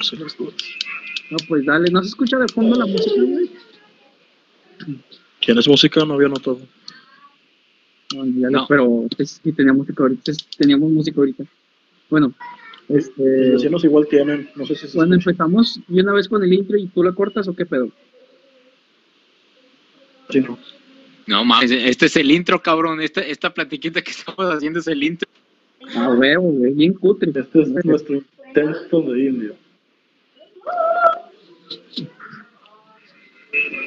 por si las dudas. No, pues dale, ¿no se escucha de fondo la música, güey? ¿Tienes música? No había notado. No, ya No. pero pues, sí tenía música ahorita, sí, teníamos música ahorita. Bueno, Los este, vecinos igual tienen, no sé si se cuando escucha. empezamos y una vez con el intro y tú la cortas o qué pedo? Sí, no. No mames, este es el intro, cabrón. Esta, esta platiquita que estamos haciendo es el intro. Ah, huevo, güey, bien cutre. Este es nuestro intento de indio.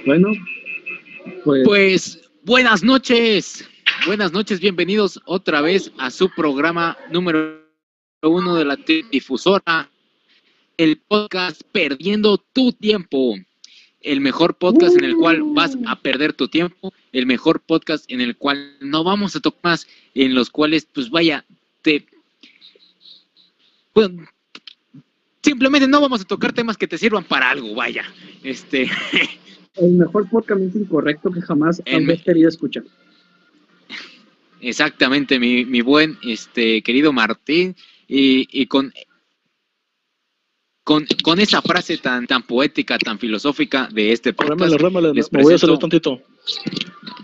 Bueno, pues, Pues buenas noches, buenas noches, bienvenidos otra vez a su programa número uno de la difusora, el podcast Perdiendo tu tiempo, el mejor podcast en el cual vas a perder tu tiempo, el mejor podcast en el cual no vamos a tocar más, en los cuales pues vaya, te... pues, simplemente no vamos a tocar temas que te sirvan para algo, vaya, este... el mejor podcast incorrecto que jamás me- querido escuchar. Exactamente, mi, mi buen este querido Martín, y, y con, con, con esa frase tan, tan poética, tan filosófica de este podcast, rémale, les me voy a presento- tantito.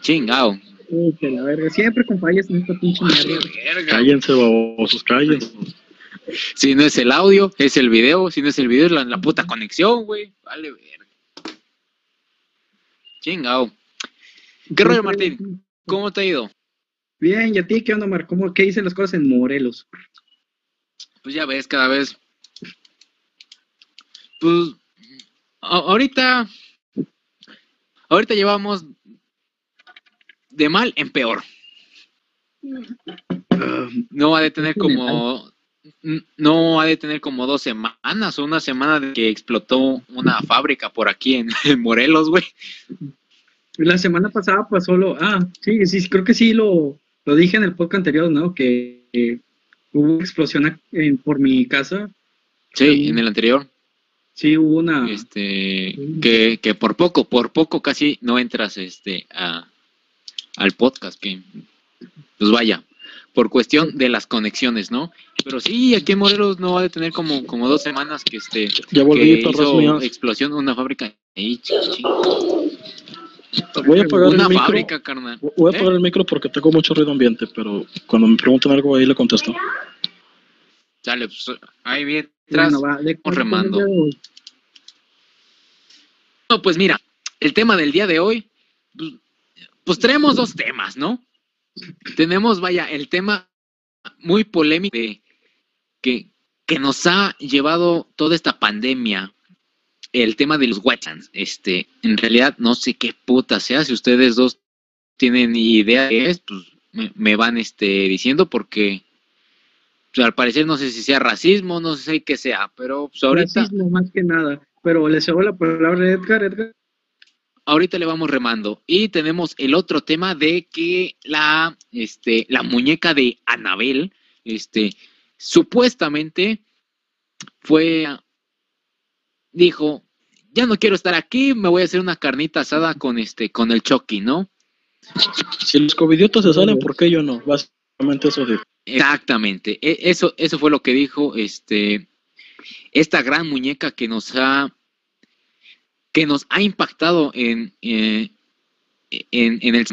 chingao. Uy, que la verga, siempre con fallas en esta pinche mierda. Cállense, babosos, cállense. Si no es el audio, es el video, si no es el video, es la, la puta conexión, güey. Vale, verga. Chingao. ¿Qué rollo, Martín? ¿Cómo te ha ido? Bien, ¿y a ti qué onda, Mar? ¿Cómo, ¿Qué dicen las cosas en Morelos? Pues ya ves, cada vez. Pues a- ahorita. Ahorita llevamos de mal en peor. No ha de tener como. No ha de tener como dos semanas o una semana de que explotó una fábrica por aquí en, en Morelos, güey. La semana pasada pasó lo. Ah, sí, sí, creo que sí lo, lo dije en el podcast anterior, ¿no? Que, que hubo una explosión en- por mi casa. Sí, en el anterior. Sí, hubo una. Este, que, que por poco, por poco casi no entras este a, al podcast, que pues vaya, por cuestión de las conexiones, ¿no? Pero sí, aquí en Morelos no va a tener como, como dos semanas que este Ya que volví, perras hizo explosión una fábrica Voy a apagar una el micro. fábrica, carnal. Voy a ¿Eh? apagar el micro porque tengo mucho ruido ambiente, pero cuando me preguntan algo ahí le contesto. Sale, pues, ahí bien. Bueno, va, de- remando. No, pues mira, el tema del día de hoy, pues, pues traemos dos temas, ¿no? Tenemos, vaya, el tema muy polémico de que, que nos ha llevado toda esta pandemia, el tema de los wetlands. Este, en realidad no sé qué puta sea, si ustedes dos tienen idea de es, pues me, me van este, diciendo porque pues, al parecer no sé si sea racismo, no sé qué sea, pero pues, ahorita... Racismo, más que nada. Pero le cedo la palabra a Edgar, Edgar. Ahorita le vamos remando. Y tenemos el otro tema de que la, este, la muñeca de Anabel, este, supuestamente fue, dijo, ya no quiero estar aquí, me voy a hacer una carnita asada con este, con el Chucky, ¿no? Si los covidiotas se salen, ¿por qué yo no? Básicamente eso digo. Exactamente. E- Eso, eso fue lo que dijo este, esta gran muñeca que nos ha, que nos ha impactado en, eh, en, en el,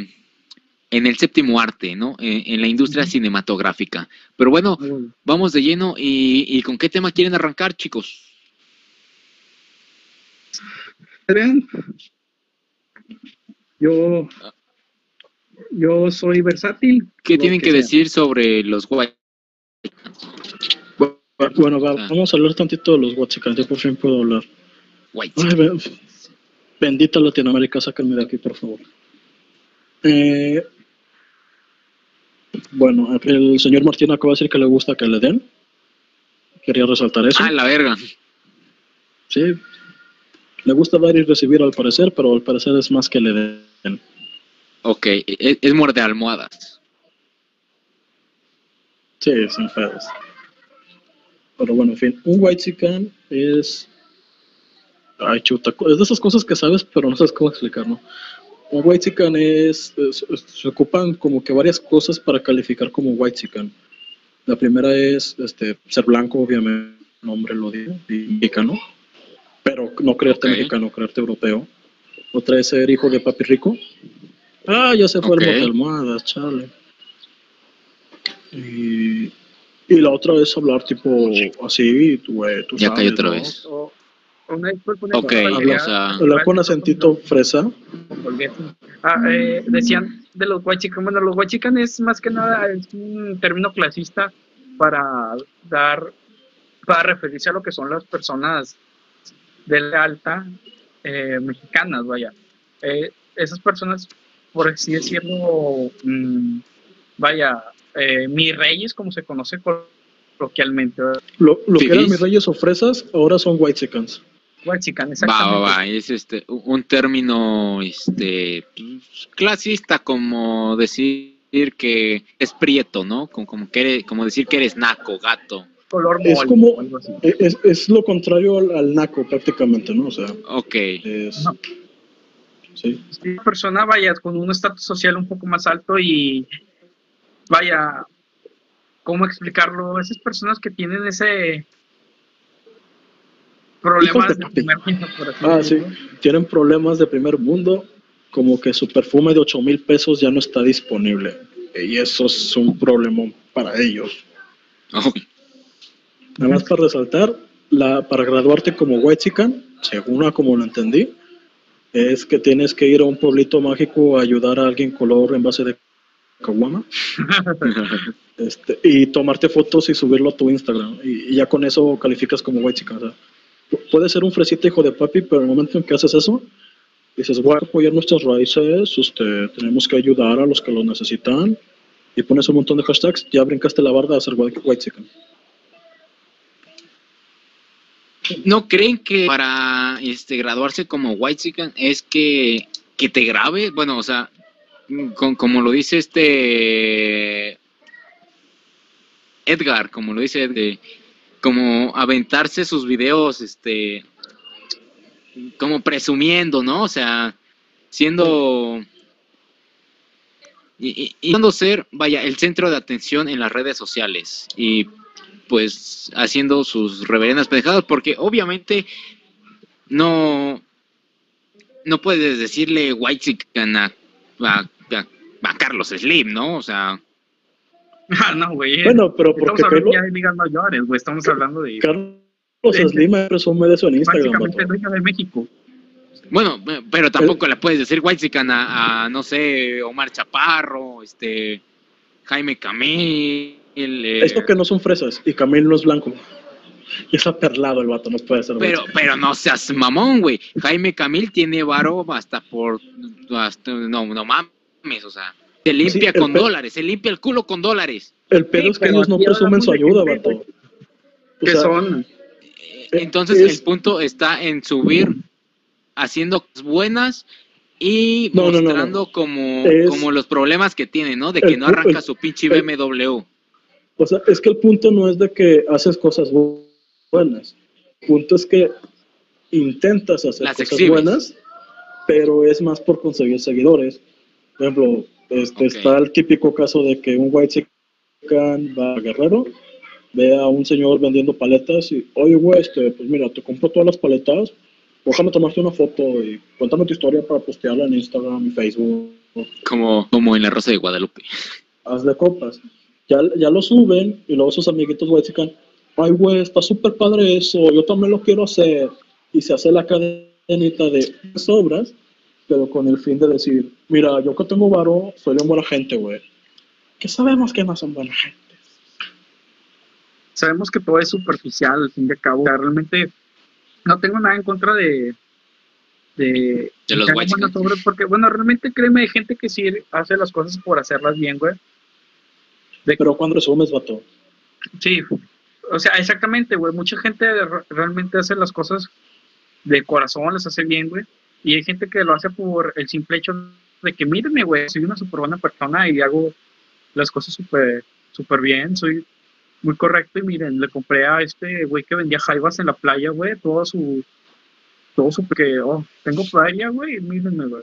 en el séptimo arte, ¿no? En, en la industria cinematográfica. Pero bueno, vamos de lleno y, y con qué tema quieren arrancar, chicos. Bien. Yo, yo soy versátil. ¿Qué tienen que, decir sobre los? Bueno, va, vamos a hablar tantito de los WhatsApp. Yo por fin puedo hablar. White? Bendita Latinoamérica, sáquenme de aquí, por favor. Eh, bueno, el señor Martín acaba de decir que le gusta que le den. Quería resaltar eso. Ah, la verga. Sí. Le gusta dar y recibir al parecer, pero al parecer es más que le den. Ok, es, es muerde almohadas. Sí, sin pedos. Pero bueno, en fin, un white chicken es. Ay, chuta, es de esas cosas que sabes, pero no sabes cómo explicar, ¿no? Un white chicken es, es- es- Se ocupan como que varias cosas para calificar como white chicken. La primera es este, ser blanco, obviamente. nombre lo dice, y mexicano, pero no creerte Ok. mexicano, creerte europeo. Otra es ser hijo de papi rico. Ah, ya se fue Ok. el mote almohadas, chale. Y, y la otra es hablar tipo así, güey, tú Ya sabes, cayó otra ¿no? vez. O- Ok, disculpa, o sea- Hablar con acentito fresa. Ah, eh, decían de los huachican, bueno, los huachican es más que nada es un término clasista para dar, para referirse a lo que son las personas de la alta eh, mexicanas, vaya. Eh, esas personas, por así decirlo, mm, vaya, eh, mis reyes, como se conoce coloquialmente, Lo, lo que eran mis reyes o fresas, ahora son white chickens. Huachican, Va, exactamente. va, va, es este un término este pues, clasista como decir que es prieto, ¿no? Como, como que eres- como decir que eres naco, gato. Color Es mole como- o algo así. E- Es, es lo contrario al, al naco prácticamente, ¿no? O sea, Ok. es... No. Sí. Si una persona vaya con un estatus social un poco más alto y vaya, ¿cómo explicarlo? Esas personas que tienen ese problema Hijos de de primer mundo, por así Ah, sí. decirlo. Tienen problemas de primer mundo, como que su perfume de 8 mil pesos ya no está disponible. Y eso es un problema para ellos. Ok. Nada más para resaltar, la, para graduarte como white chican, según a como lo entendí, es que tienes que ir a un pueblito mágico a ayudar a alguien color en base de caguama este, y tomarte fotos y subirlo a tu Instagram. Y, y ya con eso calificas como white chican. O sea, pu- puedes ser un fresita hijo de papi, pero en el momento en que haces eso, dices, voy apoyar nuestras raíces, este, tenemos que ayudar a los que lo necesitan. Y pones un montón de hashtags, ya brincaste la barda a ser white, white chican. ¿No creen que para este graduarse como white es que, que te grabe? Bueno, o sea, como lo dice este Edgar, como lo dice Edgar, como aventarse sus videos, este, como presumiendo, ¿no? O sea, siendo y, y, ser, vaya, el centro de atención en las redes sociales y pues haciendo sus reverendas pendejadas, porque obviamente no, no puedes decirle white a, a, a, a Carlos Slim, ¿no? O sea, no, güey. Bueno, pero Estamos porque hablando Carlos, ya de ligas mayores, güey. Estamos hablando de Carlos Slim me presume de eso en Instagram. básicamente de México. bueno, eh, pero tampoco le puedes decir white a, a, no sé, Omar Chaparro, este, Jaime Camil. Eh, Esto que no son fresas y Camil no es blanco. Y está perlado el vato, no puede ser. Pero, white. pero no seas mamón, güey. Jaime Camil tiene varo hasta por. Hasta, no, no mames, o sea. Se limpia con dólares, se limpia el culo con dólares. El pedo Sí, es que ellos no presumen su ayuda, vato. Sea, son Eh, Entonces es- el punto está en subir haciendo cosas buenas y No, no, no, no. mostrando Como, Es- como los problemas que tiene, ¿no? De que el no arranca el- su pinche el- BMW. O sea, es que el punto no es de que haces cosas bu- buenas. El punto es que intentas hacer Las cosas exhibes. buenas, pero es más por conseguir seguidores. Por ejemplo, este, está el típico caso de que un white chican va a Guerrero, ve a un señor vendiendo paletas y, oye, güey, este, pues mira, te compro todas las paletas, déjame tomarte una foto y cuéntame tu historia para postearla en Instagram y Facebook. Como, como en la Rosa de Guadalupe. hazle copas. Ya, ya lo suben y luego sus amiguitos güey dicen, ay güey, está súper padre eso, yo también lo quiero hacer. Y se hace la cadenita de sobras, pero con el fin de decir, mira, yo que tengo varo, soy buena gente, güey. Que sabemos que no son buena gente. sabemos que todo es superficial al fin de cabo. O sea, realmente no tengo nada en contra de de, De los white porque bueno, realmente créeme, hay gente que sí hace las cosas por hacerlas bien, güey. Pero cuando resumes, vato. Sí, o sea, exactamente, güey. Mucha gente re- realmente hace las cosas de corazón, las hace bien, güey. Y hay gente que lo hace por el simple hecho de que, mírenme, güey, soy una súper buena persona y hago las cosas súper súper bien, soy muy correcto. Y miren, le compré a este güey que vendía jaivas en la playa, güey, todo su. Todo su. que, oh, tengo playa, güey, mírenme, güey.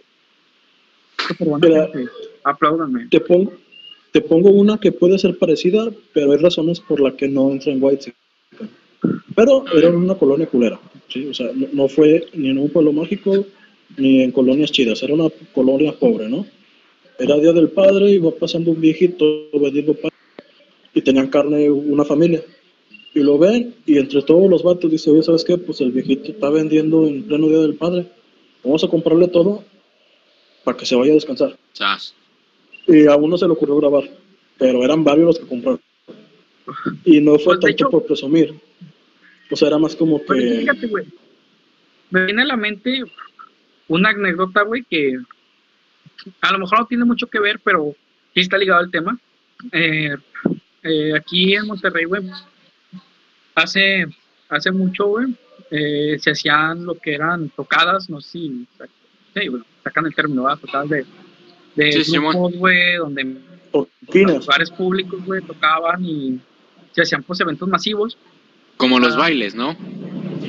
Súper buena gente. Apláudanme. Te pongo, te pongo una que puede ser parecida, pero hay razones por las que no entra en White. Pero era una colonia culera, ¿sí? O sea, no, no fue ni en un pueblo mágico ni en colonias chidas, era una colonia pobre, ¿no? Era Día del Padre, iba pasando un viejito vendiendo pan y tenían carne una familia. Y lo ven y entre todos los vatos dice, oye, ¿sabes qué? Pues el viejito está vendiendo en pleno Día del Padre. Vamos a comprarle todo para que se vaya a descansar. Sas. Y a uno se le ocurrió grabar, pero eran varios los que compraron. Y no fue Pues, tanto hecho- por presumir. O sea, era más como Pero que... fíjate, güey. Me viene a la mente una anécdota, güey, que a lo mejor no tiene mucho que ver, pero sí está ligado al tema. Eh, eh, aquí en Monterrey, güey, hace, hace mucho, güey, eh, se hacían lo que eran tocadas, no sé si sí, güey, sacan el término, ¿verdad? Tocadas de, de Sí, Simón. grupos, güey, donde en Toquines. lugares públicos, güey, tocaban y se hacían pues eventos masivos, Como los Ah. bailes, ¿no?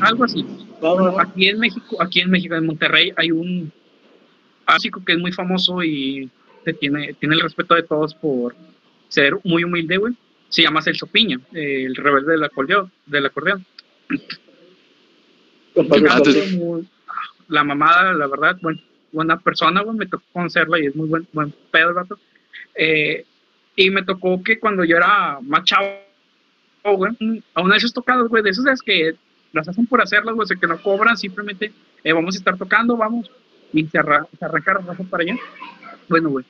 algo así. Bueno, aquí en México, aquí en México, en Monterrey, hay un básico que es muy famoso y se tiene, tiene el respeto de todos por ser muy humilde, güey. Se llama Celso Piña, eh, el rebelde del acordeón. Del acordeón. la mamada, la verdad, buen- buena persona, güey, me tocó conocerla y es muy buen, buen pedo el vato. Eh, y me tocó que cuando yo era más chavo, güey, a una de esas tocadas, güey, de esas es que las hacen por hacerlas, güey, o sea, que no cobran, simplemente eh, vamos a estar tocando, vamos, y se, arra se arranca la raza para allá. Bueno, güey,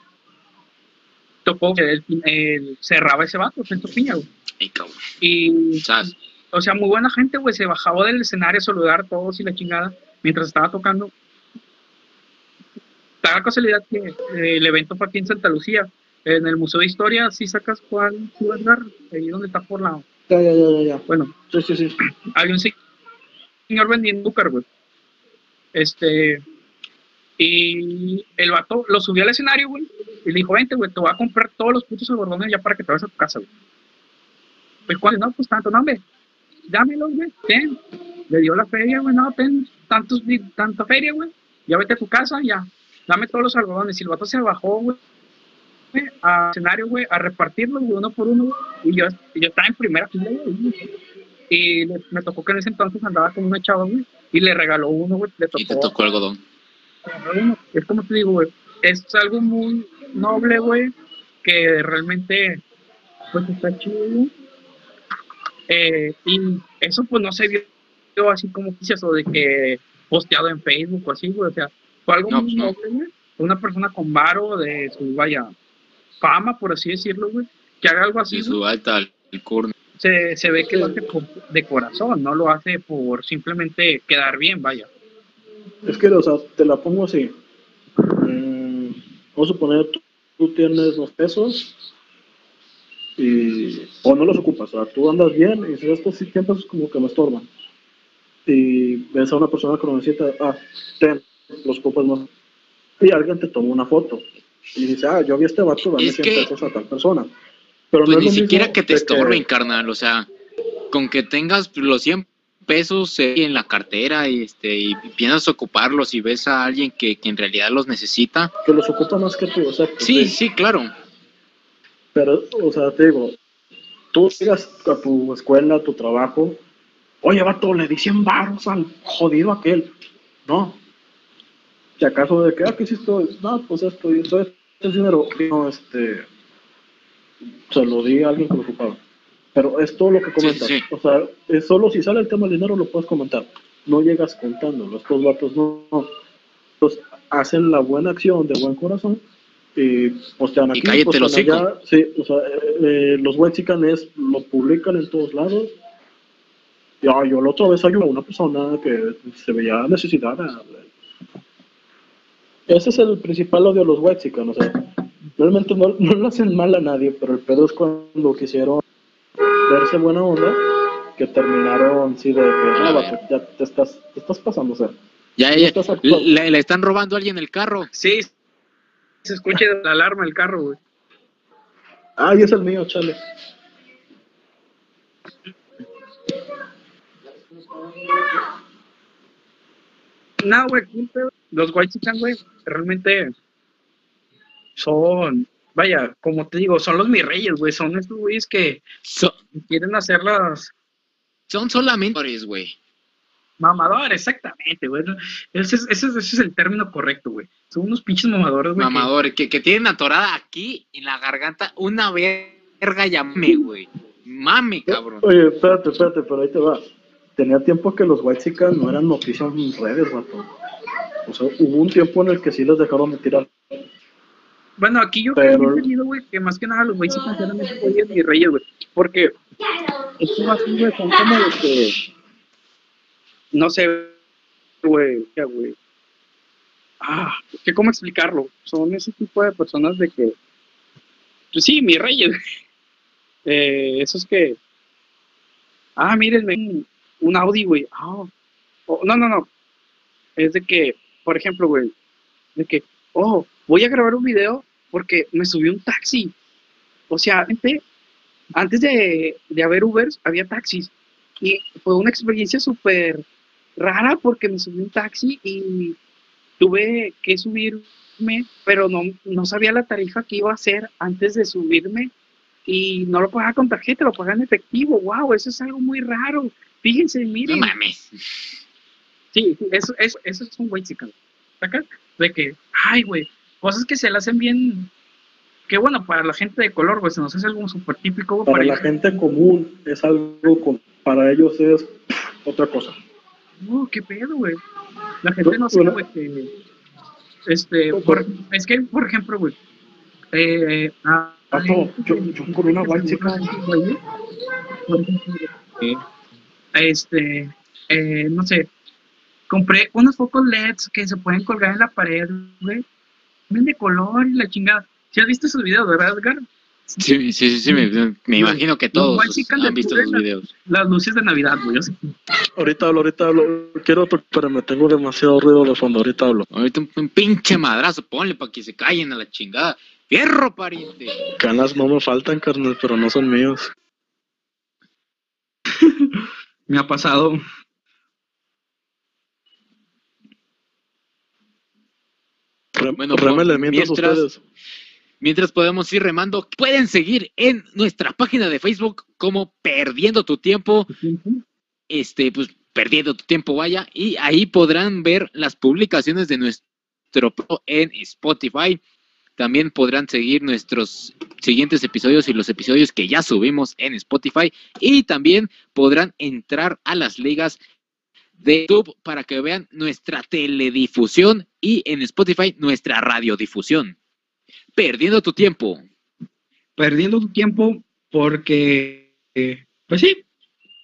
tocó él cerraba ese vato, Celso Piña, güey. Ay, cabrón. Y o sea, muy buena gente, güey. Se bajaba del escenario a saludar a todos y la chingada mientras estaba tocando. Da la casualidad que eh, el evento fue aquí en Santa Lucía, en el Museo de Historia. Si sacas cuál Edgar, ahí donde está por la. Ya, ya, ya, ya, ya. Bueno, Sí, sí, sí. hay un se- señor vendiendo azúcar, güey. Este. Y el vato lo subió al escenario, güey. Y le dijo, vente, güey, te voy a comprar todos los putos algodones ya para que te vayas a tu casa, güey. Pues cuando no, pues tanto, no, hombre. Dámelo, güey, ten. Le dio la feria, güey, no, ten tantos, tanta feria, güey. Ya vete a tu casa, ya. Dame todos los algodones. Y el vato se bajó, güey, al escenario, güey, a repartirlos, güey, uno por uno, güey. Y yo, yo estaba en primera fila, güey. Y le- me tocó que en ese entonces andaba con una chava, güey, y le regaló uno, güey, le Y te tocó. tocó algodón. Es como te digo, güey, es algo muy noble, güey, que realmente, pues está chido, güey. Eh, y eso, pues no se vio así como quise o de que posteado en Facebook o así, güey, o sea, fue algo No, muy pues no. noble, güey. Una persona con varo de su, vaya, fama, por así decirlo, güey, que haga algo así, Y su alta alcurnia. Se, se ve que lo hace de corazón, no lo hace por simplemente quedar bien, vaya. Es que, o sea, te la pongo así. Mm, vamos a suponer, tú, tú tienes los pesos y, o no los ocupas. O sea, tú andas bien y dices, estos 100 pesos como que me estorban. Y ves a una persona que lo necesita, ah, ten, los ocupas más. Y alguien te toma una foto. Y dice, ah, yo vi a este vato dame Es 100 que- pesos a tal persona. Pero Pues no ni siquiera que te estorben, carnal. O sea, con que tengas los 100 pesos eh, en la cartera y, este, y piensas ocuparlos y ves a alguien que, que en realidad los necesita. que los ocupa más que tú. O sea, Sí, sí, claro. Pero, o sea, te digo, tú llegas a tu escuela, a tu trabajo, oye, vato, le di 100 baros al jodido aquel. No. Si acaso de que, ah, ¿qué hiciste? No, pues esto, y esto, este es dinero. No, este, se lo di a alguien que lo ocupaba. Pero es todo lo que comentas. sí. O sea, es solo si sale el tema del dinero lo puedes comentar. No llegas contándolo. Estos vatos no. no. Entonces, hacen la buena acción de buen corazón y postean Y aquí, cállate postean hocico. allá. Sí, o sea, eh, eh, los Wexicanes lo publican en todos lados. Ya, yo la otra vez ayudé a una persona que se veía necesitada. Ese es el principal odio de los Wexican, o sea, realmente no, no le hacen mal a nadie, pero el pedo es cuando quisieron verse buena onda, que terminaron, sí, de que, no, vato, ya te estás, te estás pasando, o sea, Ya, ya, estás le, le están robando a alguien el carro. Sí, se escucha la alarma del carro, güey. Ay, es el mío, chale. No, güey, los Chicken, güey, realmente son, vaya, como te digo, son los mis reyes, güey, son estos güeyes que So- quieren hacer las, son solamente, güey. Mamadores, exactamente, güey. Ese es, ese, es, ese es el término correcto, güey. Son unos pinches mamadores, güey. que- Mamadores, que, que tienen atorada aquí en la garganta una verga llame, güey. Mame, cabrón. Oye, espérate, espérate, pero ahí te va. Tenía tiempo que los White no eran noticias en redes, vato. O sea, hubo un tiempo en el que sí les dejaron de tirar. Bueno, aquí yo creo que he entendido, güey, que más que nada los güeyes se consideran esos güeyes mis reyes, güey. Porque estos así, güey, son como de que. No sé, güey, ¿qué, güey? Ah, ¿qué cómo explicarlo? Son ese tipo de personas de que. Pues sí, mis reyes, güey. Eh, esos que. Ah, mírenme, un, un Audi, güey. Ah, oh, no, no, no. Es de que, por ejemplo, güey, de que, oh, voy a grabar un video porque me subí un taxi. O sea, antes, antes de, de haber Ubers, había taxis. Y fue una experiencia súper rara porque me subí un taxi y tuve que subirme, pero no, no sabía la tarifa que iba a hacer antes de subirme y no lo pagaba con tarjeta, lo pagaba en efectivo. ¡Wow! Eso es algo muy raro. Fíjense, No miren. mames. Sí, eso, eso, eso es un güey chica. ¿Sacas? De que, ay, güey, cosas que se le hacen bien. Que bueno, para la gente de color, güey, se nos hace algo súper típico. Para Para la ellos, gente común es algo, con- para ellos es otra cosa. no, qué pedo, güey. La gente no sabe, güey, que. Este, por- es que, por ejemplo, güey. Eh, ah, Vato, yo, yo por una chica, eh, este, eh, no sé, compré unos focos LEDs que se pueden colgar en la pared, güey, Ven de color y la chingada. ¿Sí has visto esos videos, verdad, Edgar? Sí, sí, sí, sí, me, me imagino que todos han visto los videos. Las luces de Navidad, güey. yo sé. ahorita hablo, ahorita hablo. Quiero, to- pero me tengo demasiado ruido de fondo, ahorita hablo. Ahorita un, un pinche madrazo, ponle para que se callen a la chingada. Fierro, pariente. Canas no me faltan, carnal, pero no son míos. Me ha pasado. Bueno, mientras mientras- ustedes. Mientras podemos ir remando, pueden seguir en nuestra página de Facebook como Perdiendo tu Tiempo. este, pues perdiendo tu tiempo, vaya, y ahí podrán ver las publicaciones de nuestro pro en Spotify. También podrán seguir nuestros siguientes episodios y los episodios que ya subimos en Spotify. Y también podrán entrar a las ligas de YouTube para que vean nuestra teledifusión y en Spotify nuestra radiodifusión. Perdiendo tu tiempo. Perdiendo tu tiempo porque, eh, pues sí,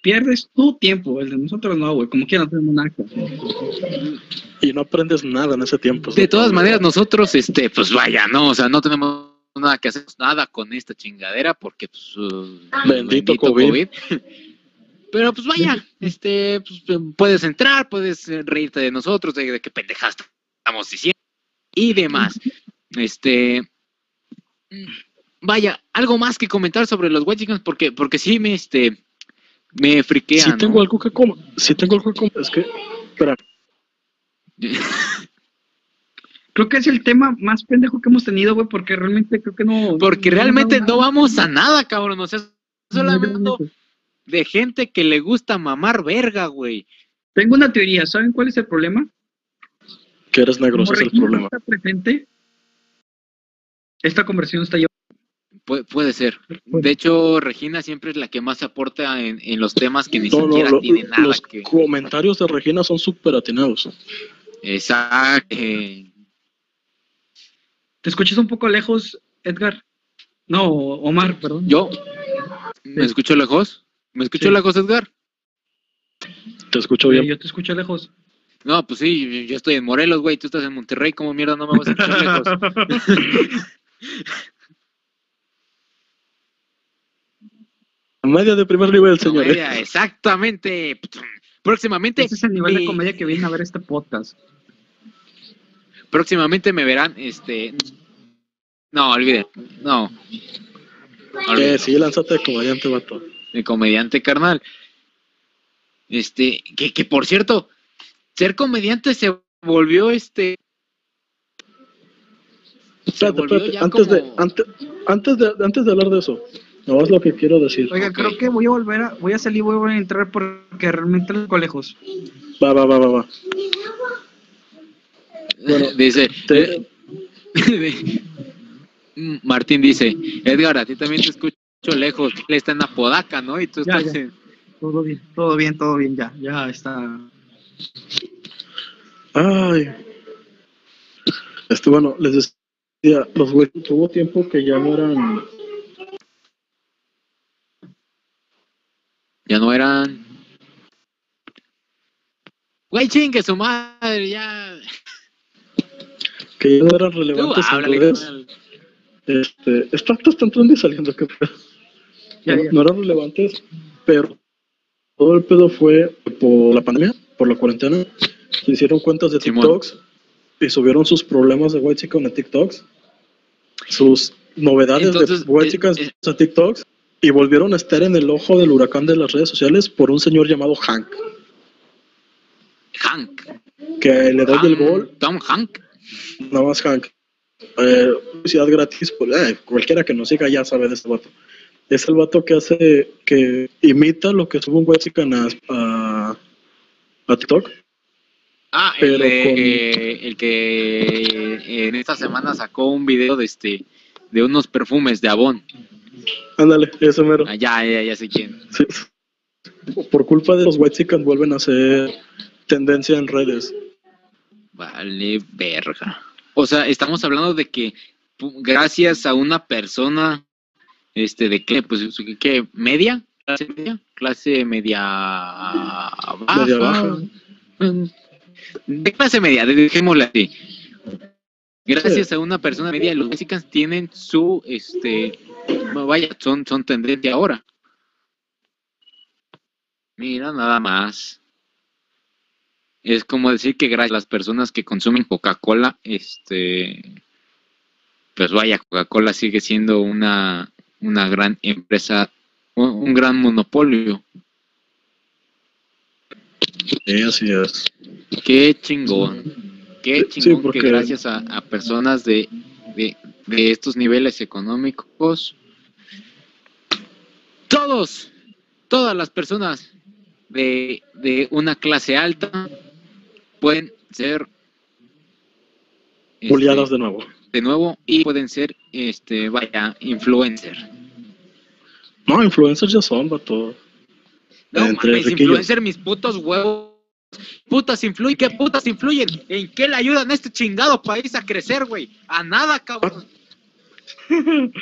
pierdes tu tiempo. El de nosotros no, güey. Como quiera, no tenemos nada. Y no aprendes nada en ese tiempo. De todas maneras, nosotros, este, pues vaya, no, o sea, no tenemos nada que hacer, nada con esta chingadera, porque, pues, uh, Bendito COVID. Pero, pues vaya, este, pues, puedes entrar, puedes eh, reírte de nosotros, de, de qué pendejadas estamos diciendo y demás. Este, vaya, algo más que comentar sobre los White porque, porque sí me, este, me friquea, Si ¿no? tengo algo que comer. Si tengo algo que comer. Es que. Espera, Creo que es el tema más pendejo que hemos tenido, güey, porque realmente creo que no. Porque realmente no vamos a nada, cabrón, o sea, solamente de gente que le gusta mamar verga, güey. Tengo una teoría. ¿Saben cuál es el problema? que eres negro, ese es el problema. está presente, esta conversión está llevando. Pu- puede ser. De hecho, Regina siempre es la que más aporta en, en los temas que ni No, no, siquiera lo- tienen nada los que. comentarios de Regina son súper atinados. Exacto. ¿Te escuchas un poco lejos, Edgar? No, Omar, perdón. Yo, ¿me escucho lejos? ¿Me escucho Sí. lejos, Edgar? Te escucho Eh, bien. yo te escucho lejos. No, pues sí, yo- estoy en Morelos, güey, tú estás en Monterrey, ¿cómo mierda no me vas a escuchar lejos? Media de primer nivel, señores. Comedia, exactamente. Próximamente, Ese es el nivel de comedia que viene a ver este podcast. próximamente me verán, este, no, olviden, no. Eh, Olvídenlo. sí, lánzate de comediante, vato. De comediante carnal. Este, que, que por cierto, ser comediante se volvió este. Se Espérate, volvió espérate. ya Antes, de, antes, antes, de, antes de hablar de eso, No es lo que quiero decir. Oiga, creo que voy a volver a, voy a salir, voy a volver a entrar porque realmente lo lejos. Va, va, va, va, va. Bueno, dice, te- Martín dice, Edgar, a ti también te escucho lejos. Él está en Apodaca, ¿no? Y tú Ya, estás ya. en... Todo bien, todo bien, todo bien, ya, ya está. Ay. Este, bueno, les decía, los güeyes tuvo tiempo que ya no eran. Ya no eran... Güey, chingue su madre, ya. que ya no eran Tú relevantes en háblale. Este, están están entrando y saliendo, qué pedo. Ya, no, ya. no eran relevantes, pero todo el pedo fue por la pandemia, por la cuarentena. Se hicieron cuentas de Simón. TikToks y subieron sus problemas de White Chicken en TikToks, sus novedades Entonces, de White eh, Chicken eh. en TikToks y volvieron a estar en el ojo del huracán de las redes sociales por un señor llamado Hank, Hank. que le doy el Hank, gol, Tom Hank. nada más Hank. Eh, publicidad gratis, pues, eh, cualquiera que nos siga ya sabe de este vato. Es el vato que hace, que imita lo que sube un a, a, a TikTok. Ah, Pero el, de- con- eh, el que en esta semana sacó un video de este de unos perfumes de Avon. Ándale, ese mero. Ah, ya, ya, ya sé quién. Sí. Por culpa de los Chicken vuelven a ser tendencia en redes. Vale, verga. O sea, estamos hablando de que gracias a una persona, este, de qué, pues, ¿qué? ¿Media? ¿Clase media? ¿Clase media baja? Media baja. De clase media, dejémosla así. Gracias a una persona media, los mexicanos tienen su, este, vaya, son, son tendencia ahora. Mira, nada más. Es como decir que gracias a las personas que consumen Coca-Cola, este, pues vaya, Coca-Cola sigue siendo una, una gran empresa, un, un gran monopolio. Sí, así es. Qué chingón, qué Sí, chingón porque- que gracias a, a personas de, de, de estos niveles económicos, todos, todas las personas de, de una clase alta pueden ser este, Juliadas de nuevo. De nuevo y pueden ser, este, vaya, influencer. No, influencers ya son, vato. No Entre mames, influencer, mis putos huevos. Putas influyen, ¿qué putas influyen? ¿En qué le ayudan a este chingado país a crecer, güey? A nada, cabrón.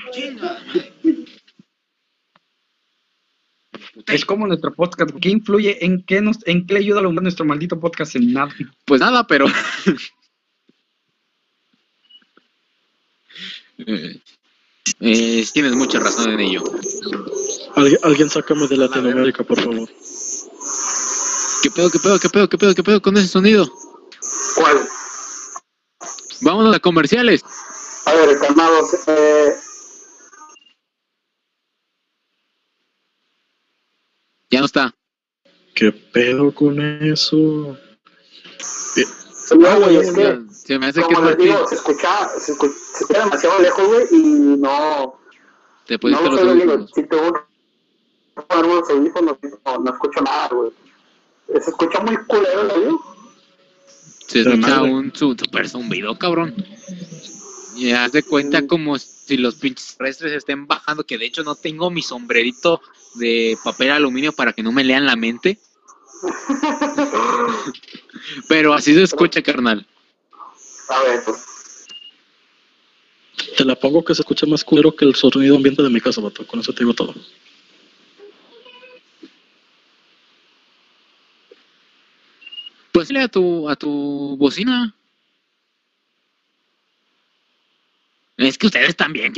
Es como nuestro podcast. ¿Qué influye? ¿En qué, nos, en qué le ayuda a nuestro maldito podcast? En nada. Pues nada, pero. Eh, eh, tienes mucha razón en ello. Alguien, alguien sácame de Latinoamérica, por favor. ¿Qué pedo, qué pedo, qué pedo, qué pedo, qué pedo con ese sonido? ¿Cuál? Vámonos a comerciales. A ver, calmados. Eh, Ya no está. ¿Qué pedo con eso? No, güey, es que, Se me hace que como les Martín. digo, se escucha, se escucha, se escucha demasiado lejos, güey, y no, Te no pusiste lo los audífonos. Si tengo un- ponerme los audífonos, no, no escucho nada, güey. Se escucha muy culero el audio. Se escucha un su- super zumbido, cabrón. Y haz de cuenta como si los pinches terrestres estén bajando, que de hecho no tengo mi sombrerito de papel aluminio para que no me lean la mente. Pero así se escucha, carnal. A ver, pues, Te la pongo que se escucha más culero que el sonido ambiente de mi casa, vato. Con eso te digo todo. Pues dile a tu, a tu bocina. Es que ustedes también,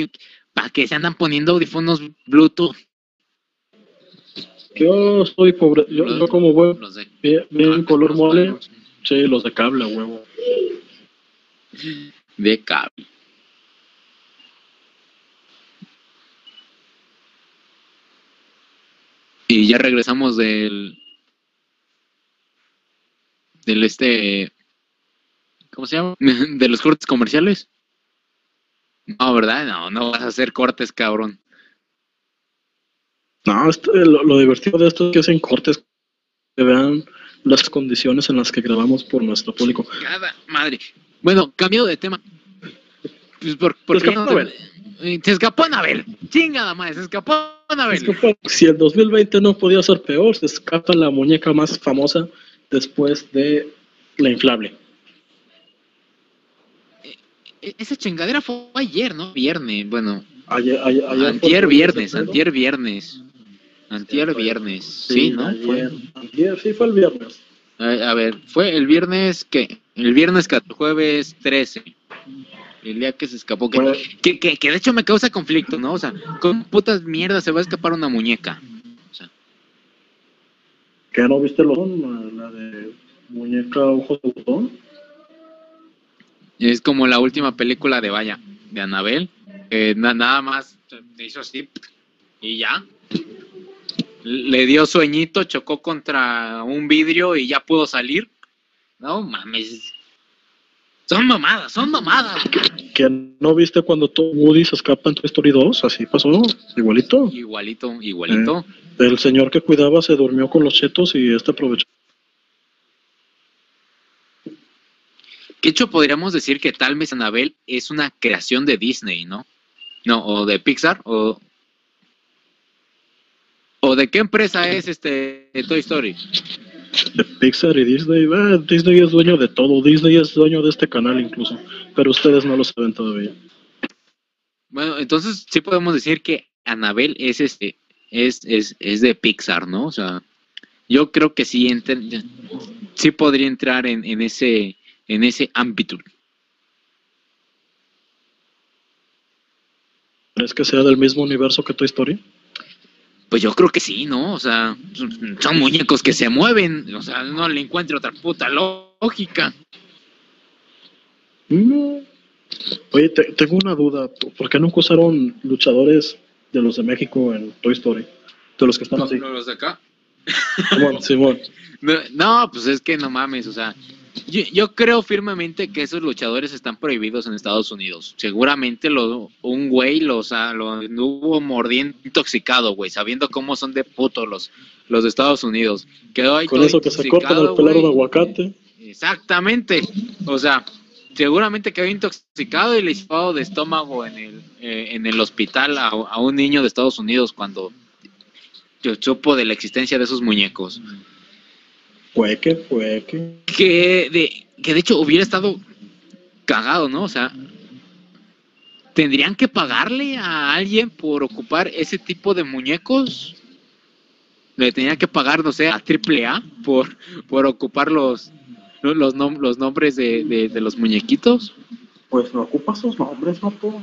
¿para qué se andan poniendo audífonos Bluetooth? Yo soy pobre. Yo, yo como Los de bien, bien Ah, color mole. Sí, los de cable, huevo. de cable. Y ya regresamos del del este ¿cómo se llama? de los cortes comerciales. No, ¿verdad? No, no vas a hacer cortes, cabrón. No, esto- lo, lo divertido de esto es que hacen cortes que vean las condiciones en las que grabamos por nuestro público. Cada madre. Bueno, cambiado de tema. Pues por, porque escapó no- Anabel. Eh, Se escapó Anabel. Chingada madre, se escapó Anabel. Es que fue- si el 2020 no podía ser peor, se escapa la muñeca más famosa después de la inflable. E- Esa chingadera fue ayer, ¿no? Viernes, bueno. Ayer, ayer, ayer Antier viernes, antier viernes. Antier viernes. Sí, ¿no? Fue. Ayer, sí, fue el viernes. A, ver, fue el viernes que el viernes que jueves 13. El día que se escapó. Que, que, que, que de hecho me causa conflicto, ¿no? O sea, ¿cómo putas mierda se va a escapar una muñeca? O sea, ¿Que no viste lo la de muñeca ojos de botón? es como la última película de Vaya, de Anabel. na- nada más se hizo así y ya. Le dio sueñito, chocó contra un vidrio y ya pudo salir. No mames. Son mamadas, son mamadas. ¿Que no viste cuando todo Woody se escapa en Toy Story 2? Así pasó, igualito. Igualito, igualito. El señor que cuidaba se durmió con los chetos y este aprovechó. De hecho, podríamos decir que tal vez Anabel es una creación de Disney, ¿no? No, o de Pixar, o. ¿O de qué empresa es este Toy Story? De Pixar y Disney. eh, Disney es dueño de todo. Disney es dueño de este canal incluso. Pero ustedes no lo saben todavía. Bueno, entonces sí podemos decir que Anabel es este, es, es, es de Pixar, ¿no? O sea, yo creo que sí, enter- sí podría entrar en, en ese, en ese ámbito. ¿Crees que sea del mismo universo que Toy Story? Pues yo creo que sí, ¿no? O sea, son- muñecos que se mueven. O sea, no le encuentro otra puta lógica. Mm. Oye, te- tengo una duda. ¿Por qué nunca usaron luchadores de los de México en Toy Story? De los que están así. los de acá? Simón, Simón. No, no, pues es que no mames, o sea, yo, yo creo firmemente que esos luchadores están prohibidos en Estados Unidos. Seguramente lo, un güey los ha- lo anduvo mordiendo intoxicado, güey, sabiendo cómo son de puto los, los de Estados Unidos. Quedó ahí Con eso que se cortan intoxicado, pelar güey. aguacate. Exactamente. O sea, seguramente quedó intoxicado y le hizo de estómago en el, eh, en el hospital a, a un niño de Estados Unidos cuando yo supo de la existencia de esos muñecos. Que, que. que de, que de hecho hubiera estado cagado, ¿no? O sea, ¿tendrían que pagarle a alguien por ocupar ese tipo de muñecos? ¿Le tenían que pagar, no sé, a AAA por, por ocupar los, los, nom- los nombres de, de- de los muñequitos? Pues no ocupa sus nombres, no puedo.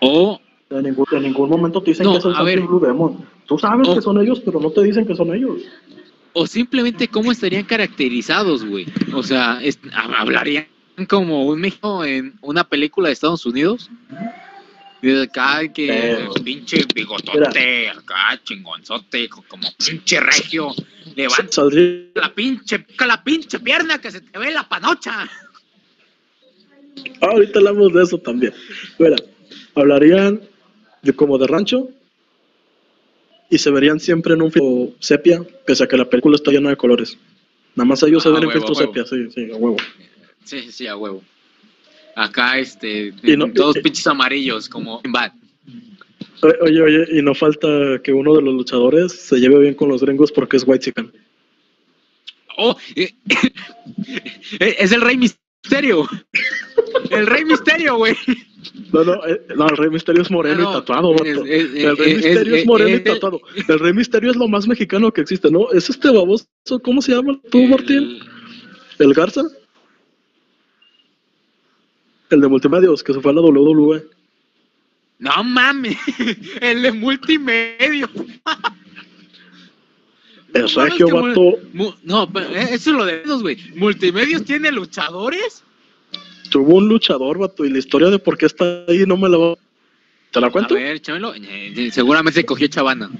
O, En ningún, en ningún momento te dicen No, que. Santi Blue Demon. Tú sabes que son ellos, pero no te dicen que son ellos. O simplemente cómo estarían caracterizados, güey. O sea, hablarían como un México en una película de Estados Unidos. Y de acá que Pero- pinche bigotote, acá chingonzote, co- como pinche regio, levanta la pinche, la pinche pierna que se te ve la panocha. Ah, ahorita hablamos de eso también. Mira, hablarían de como de rancho y se verían siempre en un filtro sepia, pese a que la película está llena de colores. Nada más ellos se Ah, ven en filtro sepia, sí, sí, a huevo. Sí, sí, a huevo. Acá, este, Y no- todos y- pinches amarillos, como en Oye, oye, y no falta que uno de los luchadores se lleve bien con los gringos porque es white chicken. Oh, eh, es el Rey Misterio. El Rey Misterio, güey. No, no, eh, no, el Rey Misterio es moreno no, y tatuado, vato. es- El Rey es- Misterio es, moreno y tatuado. El Rey Misterio es lo más mexicano que existe, ¿no? Es este baboso, ¿cómo se llama tú, Martín? ¿El Garza? El de multimedios, que se fue a la WWE. No mames, el de multimedio. El regio, vato, no, pero, eh, eso es lo de menos, güey. ¿Multimedios tiene luchadores? Tuvo un luchador, vato, y la historia de por qué está ahí no me la va... ¿Te la cuento? A ver, chámelo. Eh, eh, seguramente cogió chavana.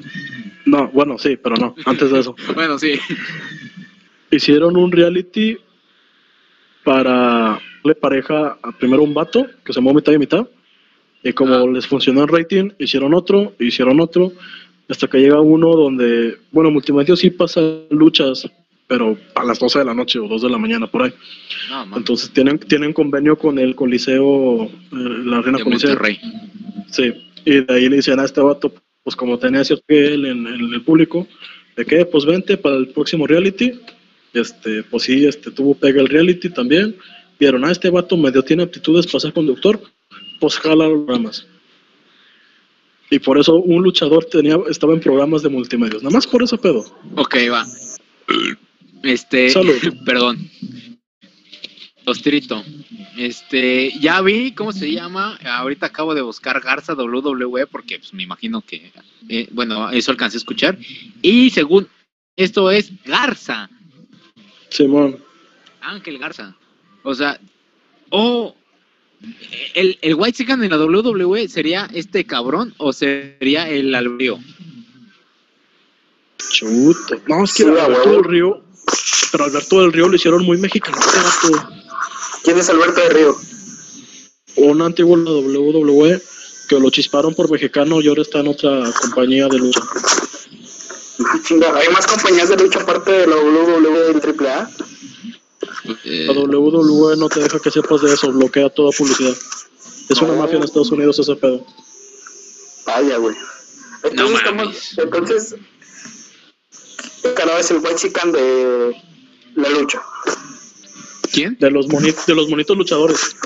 No, bueno, sí, pero no, antes de eso. Bueno, sí. Hicieron un reality para darle pareja a primero un vato, que se mueve mitad y mitad, Y como Ah. les funcionó el rating, hicieron otro, hicieron otro, hasta que llega uno donde, bueno, Multimedia sí pasa luchas, pero a las 12 de la noche o 2 de la mañana por ahí. No, Entonces tienen, tienen convenio con el Coliseo, eh, la Reina de Coliseo. Monterrey. Sí, y de ahí le dicen a este vato, pues como tenía cierto él en, en el público, de que pues vente para el próximo reality, este, pues sí, este, tuvo pega el reality también, vieron a este vato medio tiene aptitudes para ser conductor, pues jala los programas. Y por eso un luchador tenía, estaba en programas de multimedios, nada más por ese pedo. Ok, va. Este, Salud. perdón. Tostrito. Este, ya vi cómo se llama. Ahorita acabo de buscar Garza WWE porque pues, me imagino que, eh, bueno, eso alcancé a escuchar. Y según esto es Garza, Simón, Ángel Garza. O sea, o el, el White Chicken en la WWE sería este cabrón o sería el albrío. chuto. No, es que Sí, a Alberto huevo. del Río, pero Alberto del Río lo hicieron muy mexicano, este. ¿Quién es Alberto de Río? un antiguo la WWE que lo chisparon por mexicano y ahora está en otra compañía de lucha. ¿hay más compañías de lucha aparte de la WWE y el AAA? Eh, La WWE no te deja que sepas de eso, bloquea toda publicidad. Es una mafia en Estados Unidos ese pedo. Vaya, güey. Entonces, No entonces, Calaba es el white chican de la lucha. ¿Quién? De los, moni- de los monitos luchadores.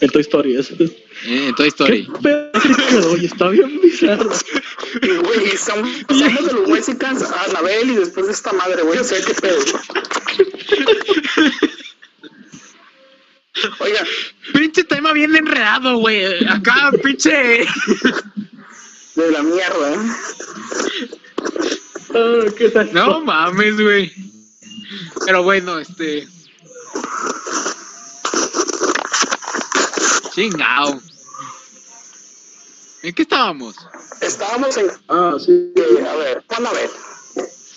En Toy Story. Es, es- Eh, en Toy ¿Qué Story. pedo? Y está bien bizarro. Y, güey, estamos de los white chicans a Anabel y después de esta madre, güey. O sea, qué pedo. Oiga, Pinche tema bien enredado, güey. Acá, pinche. de la mierda, ¿eh? Ah, ¿Qué tal? No mames, güey. Pero bueno, este. Chingao. ¿En qué estábamos? Estábamos en. Ah, sí. eh, a ver, pon a ver.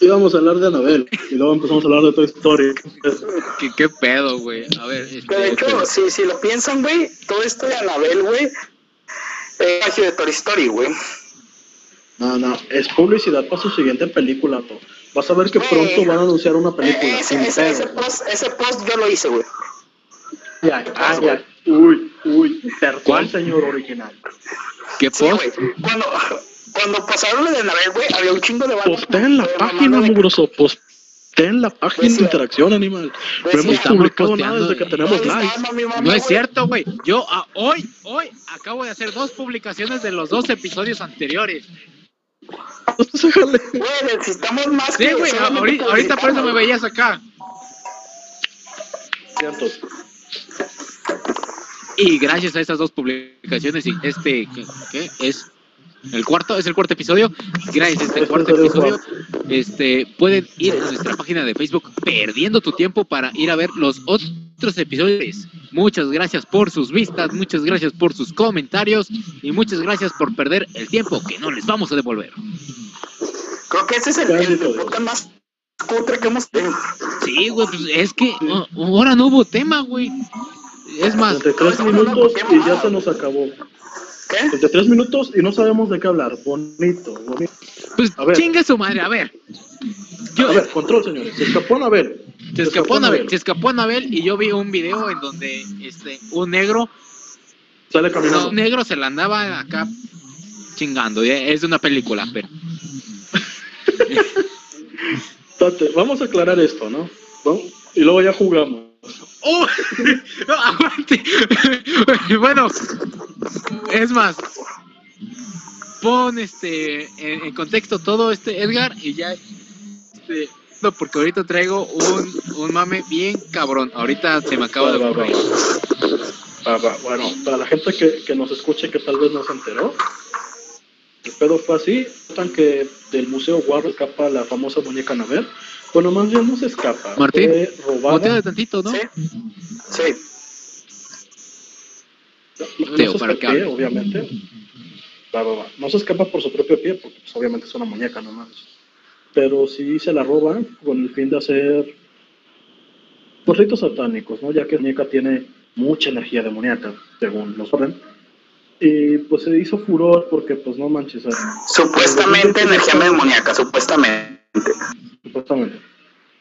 Íbamos a hablar de Anabel y luego empezamos a hablar de Toy Story. ¿Qué, qué pedo, güey? A ver, este, de hecho, si, si lo piensan, güey, todo esto de Anabel, güey, es magia de Toy Story, güey. No, no, es publicidad para su siguiente película, to. Vas a ver que pronto van a anunciar una película. Eh, ese, ese, ese pedo. post, ese post yo lo hice, güey. Ya, ah, ya. Uy, uy, perdón, ¿Cuál? señor original. ¿qué post? Cuando, cuando pasaron lo de Anabel, güey, había un chingo de bandas. Posté en la de página, de- mugroso. Posté en la página de Decía- interacción, animal. No decía- hemos publicado nada desde que eh. tenemos ¿Dónde likes. estaba mi mamá, No es cierto, güey. Yo ah, hoy, hoy acabo de hacer dos publicaciones de los dos episodios anteriores. Güey, necesitamos más Sí, que güey. Ahorita, ahorita por eso me veías acá. Cierto. Y gracias a estas dos publicaciones y este, ¿qué, qué? es? El cuarto, es el cuarto episodio. Gracias este cuarto episodio, este, pueden ir a nuestra página de Facebook perdiendo tu tiempo para ir a ver los otros episodios. Muchas gracias por sus vistas, muchas gracias por sus comentarios y muchas gracias por perder el tiempo que no les vamos a devolver. Creo que ese es el, el podcast más cutre que hemos tenido. Sí, güey, pues es que oh, ahora no hubo tema, güey. Es más, 33 minutos y ya se nos acabó. ¿Qué? 33 minutos y no sabemos de qué hablar. Bonito, bonito. pues A ver. chingue su madre, a ver. Yo, A ver, control, señores. Se escapó Anabel. Se escapó Anabel, se escapó Anabel y yo vi un video en donde este un negro, Sale caminando. un negro se la andaba acá chingando, eh, es de una película, pero vamos a aclarar esto, ¿no? ¿No? Y luego ya jugamos. ¡Oh! No, aguante. bueno, es más, pon este en, en contexto todo este Edgar y ya este, no, porque ahorita traigo un, un mame bien cabrón. Ahorita se me acaba de Va, ocurrir. Va, va. Bueno, para la gente que, que nos escuche que tal vez no se enteró, el pedo fue así, tan que del Museo Guarro escapa la famosa muñeca Anabel. Bueno, más bien no se escapa. Martín. Botea de tantito, ¿no? Sí. Sí. No Teo, se para que hable. obviamente. Va, va, va. No se escapa por su propio pie, porque pues, obviamente es una muñeca nomás. Pero sí se la roban con el fin de hacer pues, ritos satánicos, ¿no? Ya que la muñeca tiene mucha energía demoníaca, según nos orden. Y pues se hizo furor porque, pues no manches. Supuestamente energía demoníaca, supuestamente. supuestamente.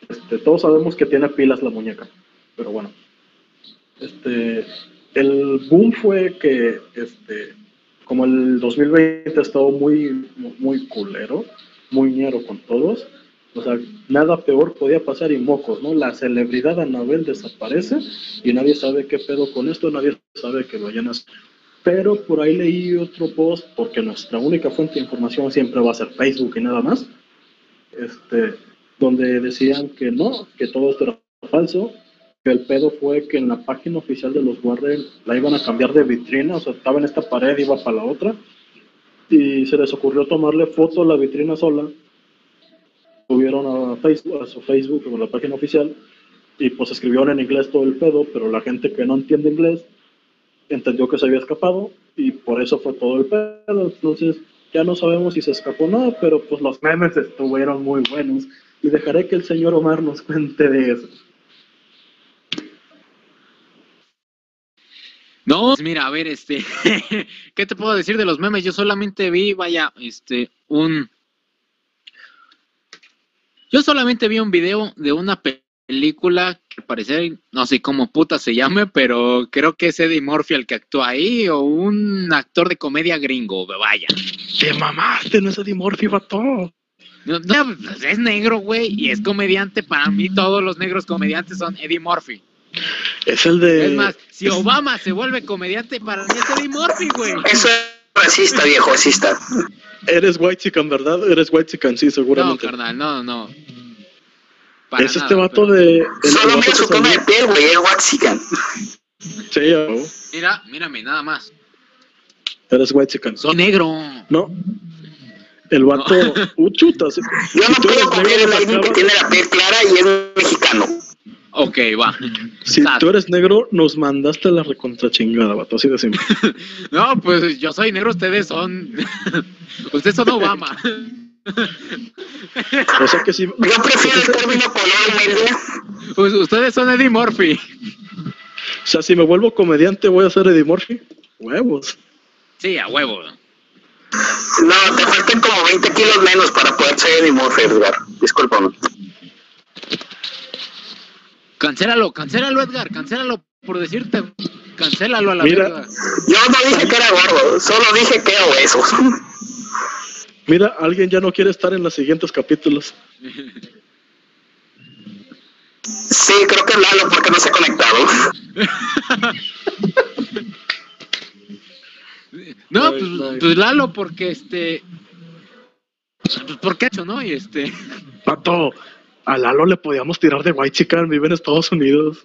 Este, todos sabemos que tiene pilas la muñeca, pero bueno. Este, el boom fue que, este, como el 2020 estaba muy, muy culero, muy ñero con todos, o sea, nada peor podía pasar y mocos, ¿no? La celebridad Anabel desaparece y nadie sabe qué pedo con esto, nadie sabe que vayan a. Pero por ahí leí otro post, porque nuestra única fuente de información siempre va a ser Facebook y nada más, este, donde decían que no, que todo esto era falso, que el pedo fue que en la página oficial de los Warren la iban a cambiar de vitrina, o sea, estaba en esta pared, iba para la otra, y se les ocurrió tomarle foto a la vitrina sola, subieron a Facebook, a su Facebook, o la página oficial, y pues escribieron en inglés todo el pedo, pero la gente que no entiende inglés entendió que se había escapado, y por eso fue todo el pedo, entonces ya no sabemos si se escapó o no, pero pues los memes estuvieron muy buenos, y dejaré que el señor Omar nos cuente de eso. No, pues mira, a ver, este, ¿qué te puedo decir de los memes? Yo solamente vi, vaya, este, un... Yo solamente vi un video de una pe- película que parece, no sé cómo puta se llame, pero creo que es Eddie Murphy el que actúa ahí, o un actor de comedia gringo, vaya. ¡Te mamaste! No es Eddie Murphy, vato. No, no, pues es negro, güey, y es comediante. Para mí todos los negros comediantes son Eddie Murphy. Es el de... Es más, si Obama se vuelve comediante, para mí es Eddie Murphy, güey. Eso es racista, viejo, racista. Eres white chican, ¿verdad? Eres white chican, sí, No, seguramente. carnal, no, no. Para es nada, este vato pero- de... el- el Solo mira su tono de piel, güey, es Waxican. Sí, huevo. Mira, mírame, nada más. Eres white chican. Soy negro. No. El vato... Uh, chuta, sí. Yo Si no puedo negro, en alguien que tiene la piel clara y es mexicano. Ok, va. Si tú eres negro, nos mandaste la recontrachingada, vato, así de simple. No, pues yo soy negro, ustedes son. ustedes son Obama. O sea que si... Yo prefiero el término color. Pues ustedes son Eddie Murphy. O sea, si me vuelvo comediante, voy a ser Eddie Murphy. Huevos. Sí, a huevo. No, te faltan como 20 kilos menos para poder ser Eddie Murphy, Edgar. Discúlpame. Cancélalo, cancélalo, Edgar, cancélalo por decirte. Cancélalo a la Mira. verga. Yo no dije que era gordo, solo dije que era obeso. Mira, alguien ya no quiere estar en los siguientes capítulos. Sí, creo que es Lalo porque no se ha conectado. No, pues, pues Lalo, porque este. Pues porque hecho, ¿no? Y este. Pato, a Lalo le podíamos tirar de white chican, vive en Estados Unidos.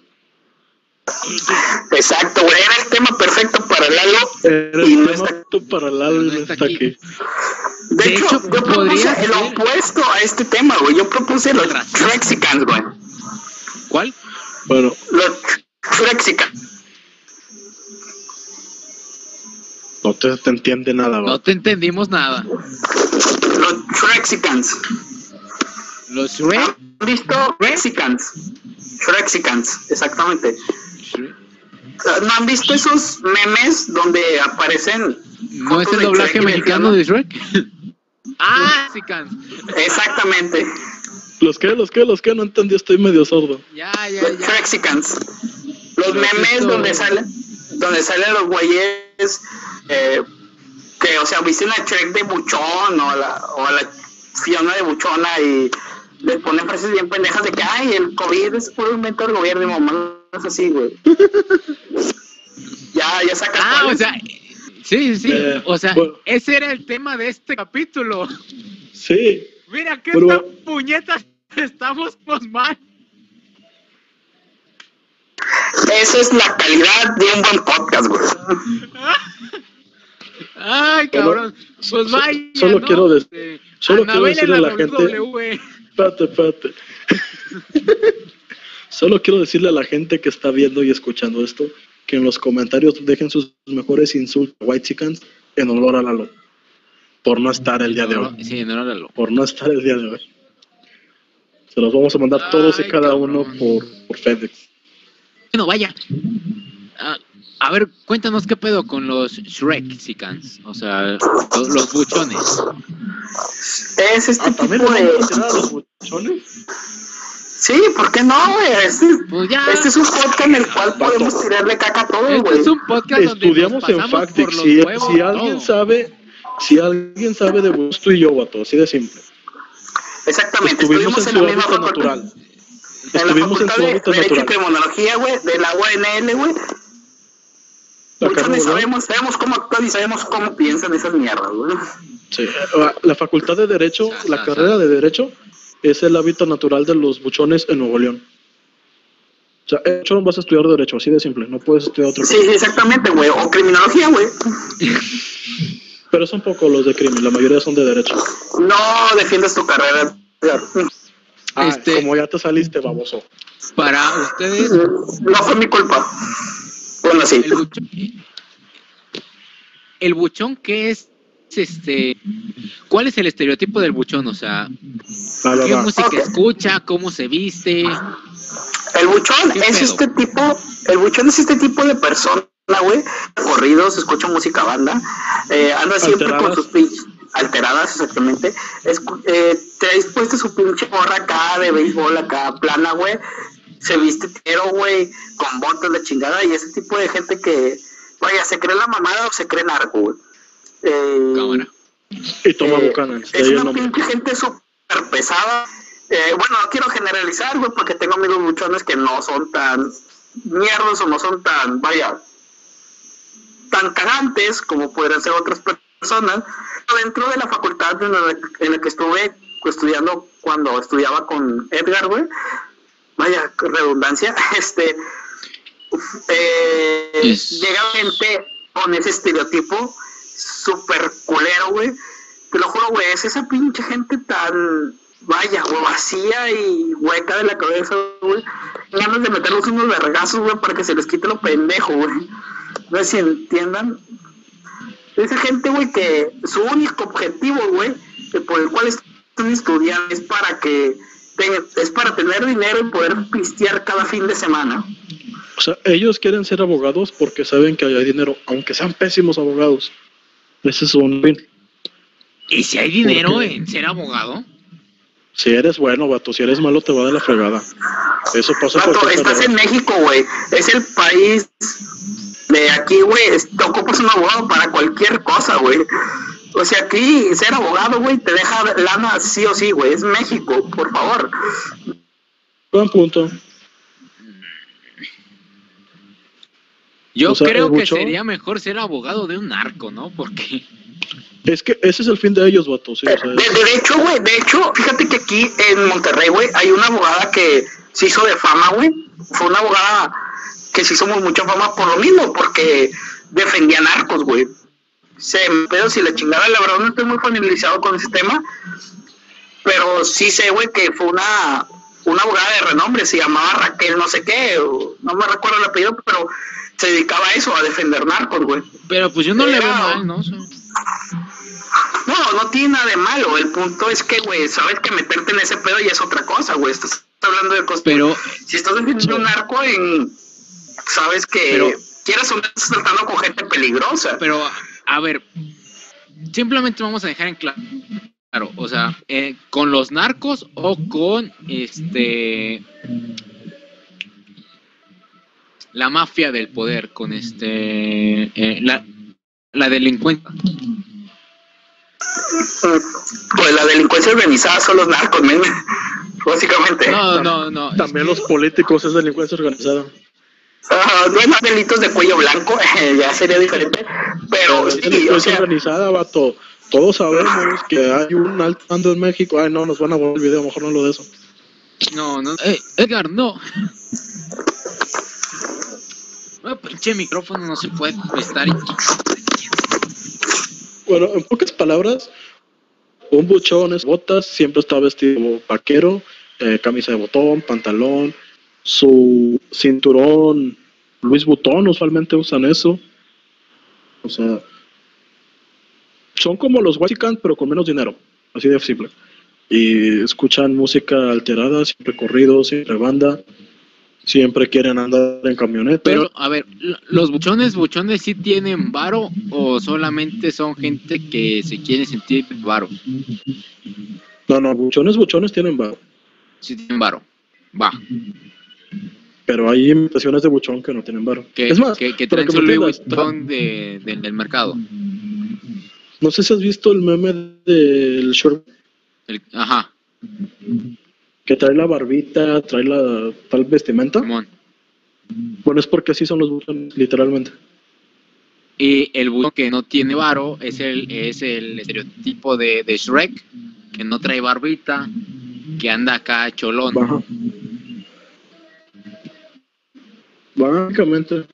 Exacto, güey, era el tema perfecto para Lalo. Era Y el no tema está- para Lalo y no no está está aquí. aquí. De, De hecho, hecho, yo propuse podría el opuesto a este tema, güey. Yo propuse los. Trexicans, güey. ¿Cuál? Bueno, Los Trexicans. no te, te entiende nada, No vato. te entendimos nada. Los Trexicans. Los Shrek. ¿Han visto Trexicans? Trexicans, exactamente. ¿No han visto esos memes donde aparecen? ¿No es el doblaje mexicano de Shrek? ah. Exactamente. Los que, los que, los que no entendí, estoy medio sordo. Ya, ya, Los ya. Los Pero memes esto- donde salen, donde salen los güeyes eh, que, o sea, visten a Shrek de buchón o a la, o a la Fiona de buchona y les ponen frases bien pendejas de que, ay, el COVID es puro invento del gobierno y mamá es así, güey. ya, ya sacas Ah, o sea. Sí, sí, sí. Eh, o sea, bueno. ese era el tema de este capítulo. Sí, Mira qué Pero- tan puñetas estamos pues mal. Esa es la calidad de un buen podcast, güey. Ay, cabrón. Pues so- vaya. solo ¿no? quiero de- Este, solo quiero decirle a la gente- WWE. espérate, espérate. Solo quiero decirle a la gente que está viendo y escuchando esto que en los comentarios dejen sus mejores insultos a White Chickens en honor a Lalo. Por no estar el día de hoy. Sí, no, no, no. Por no estar el día de hoy. Se los vamos a mandar todos y Ay, cada cabrón. uno por, por FedEx. Bueno, vaya. ah, a ver, cuéntanos qué pedo con los Shrekicans, o sea, los, los buchones. Es este Ah, ¿También tipo de... a a los buchones? Sí, ¿por qué no, güey? Este, Pues este es un podcast en el cual podemos tirarle caca a todo, este güey. es un podcast donde Estudiamos nos en pasamos Factic. por los Si, huevos si alguien todo. sabe, si alguien sabe de gusto y yo, vato, así de simple. Exactamente, Estuvimos en estuvimos en su la misma hábitat natural. En la Estuvimos en facultad su de hábitat Derecho y. Criminología, güey, de la UNL, güey. Muchos ni sabemos, sabemos cómo actúan y sabemos cómo piensan esas mierdas, güey. Sí, la facultad de Derecho, la carrera de Derecho, es el hábitat natural de los buchones en Nuevo León. O sea, de hecho, vas a estudiar Derecho, así de simple, no puedes estudiar otra Sí, cosa. sí, exactamente, güey. O criminología, güey. Pero son pocos los de crimen, la mayoría son de Derecho. No defiendes tu carrera. Ah, Este- como ya te saliste, baboso. Para ustedes, No fue mi culpa. Bueno, sí. el buchón, el buchón, ¿qué es? Este, ¿cuál es el estereotipo del buchón? O sea, ¿qué va. música escucha? ¿Cómo se viste? El buchón ¿Qué es pedo? este tipo, el buchón es este tipo de persona, güey, corridos, escucha música banda, eh, anda siempre con sus pinches alteradas, exactamente, escu- eh, trae puesta su pinche gorra acá de béisbol acá plana, güey, se viste tero, güey, con botas de chingada y ese tipo de gente que, vaya, se cree la mamada o se cree narco, güey. Eh, Cámara. Y toma eh, es una pinche gente súper pesada. Eh, bueno, no quiero generalizar, güey, porque tengo amigos buchones que no son tan mierdos o no son tan, vaya, tan cagantes como podrían ser otras personas. Pero Dentro de la facultad en la, en la que estuve estudiando cuando estudiaba con Edgar, güey, vaya redundancia, este, eh, Es- llega gente con ese estereotipo súper culero, güey. Te lo juro, güey, es esa pinche gente tan, vaya, güey, vacía y hueca de la cabeza, güey. Ganas de meterlos unos vergazos, güey, para que se les quite lo pendejo, güey. No sé si entiendan. Esa gente, güey, que su único objetivo, güey, por el cual están estudiando es para que es para tener dinero y poder pistear cada fin de semana. O sea, ellos quieren ser abogados porque saben que hay dinero, aunque sean pésimos abogados. Ese es un fin. ¿Y si hay dinero en ser abogado? Si eres bueno, vato, si eres malo, te va de la fregada. Eso pasa por Vato, estás en México, güey. Es el país de aquí, güey. Te ocupas un abogado para cualquier cosa, güey. O sea, aquí ser abogado, güey, te deja lana sí o sí, güey. Es México, por favor. Buen punto. Yo O sea, creo que sería mejor ser abogado de un narco, ¿no? Porque Es que ese es el fin de ellos, vato. Sí, o sea, De, de hecho, güey, de hecho, fíjate que aquí en Monterrey, güey, hay una abogada que se hizo de fama, güey. Fue una abogada que se hizo muy- mucha fama por lo mismo, porque defendía narcos, güey. Se pero si la chingada, la verdad no estoy muy familiarizado con ese tema, pero sí sé, güey, que fue una, una abogada de renombre, se llamaba Raquel no sé qué, no me recuerdo el apellido, pero se dedicaba a eso, a defender narcos, güey. Pero pues yo no le veo mal, ¿no? O sea, No, no tiene nada de malo. El punto es que, güey, sabes que meterte en ese pedo ya es otra cosa, güey. Estás hablando de cosas. pero si estás defendiendo un narco, en, sabes que Pero- quieras o no estás tratando con gente peligrosa. pero a ver, simplemente vamos a dejar en claro, claro, o sea, eh, con los narcos o con este la mafia del poder, con este eh, la, la delincuencia. Pues la delincuencia organizada son los narcos, men. Básicamente. No, no, no. también los políticos es delincuencia organizada. Ah, no hay más delitos de cuello blanco, ya sería diferente. Pero sí, o delincuencia sea, organizada, vato. Todos sabemos que hay un alto mando en México. Ay, no, nos van a borrar el video, mejor no lo de eso. no, no. eh, Edgar, no. No, pinche micrófono no se puede estar. Bueno, en pocas palabras, un buchón es botas, siempre está vestido como vaquero, eh, camisa de botón, pantalón, su cinturón Luis Butón, usualmente usan eso. O sea, son como los White pero con menos dinero, así de simple. Y escuchan música alterada, siempre corrido, siempre banda, siempre quieren andar en camioneta. Pero, a ver, ¿los buchones, buchones sí tienen varo o solamente son gente que se quiere sentir varo? no, no, buchones, buchones tienen bar. Sí tienen varo. Va. Pero hay imitaciones de buchón que no tienen bar. Que, es más, que, traen que su Louis entiendas, Vuitton de, de- del mercado. no sé si has visto el meme del short El- ajá, que trae la barbita, trae la tal vestimenta. Simón. Bueno, es porque así son los buchones, literalmente. Y el buchón que no tiene varo es el, es el estereotipo de, de Shrek, que no trae barbita, que anda acá cholón. Baja. Básicamente.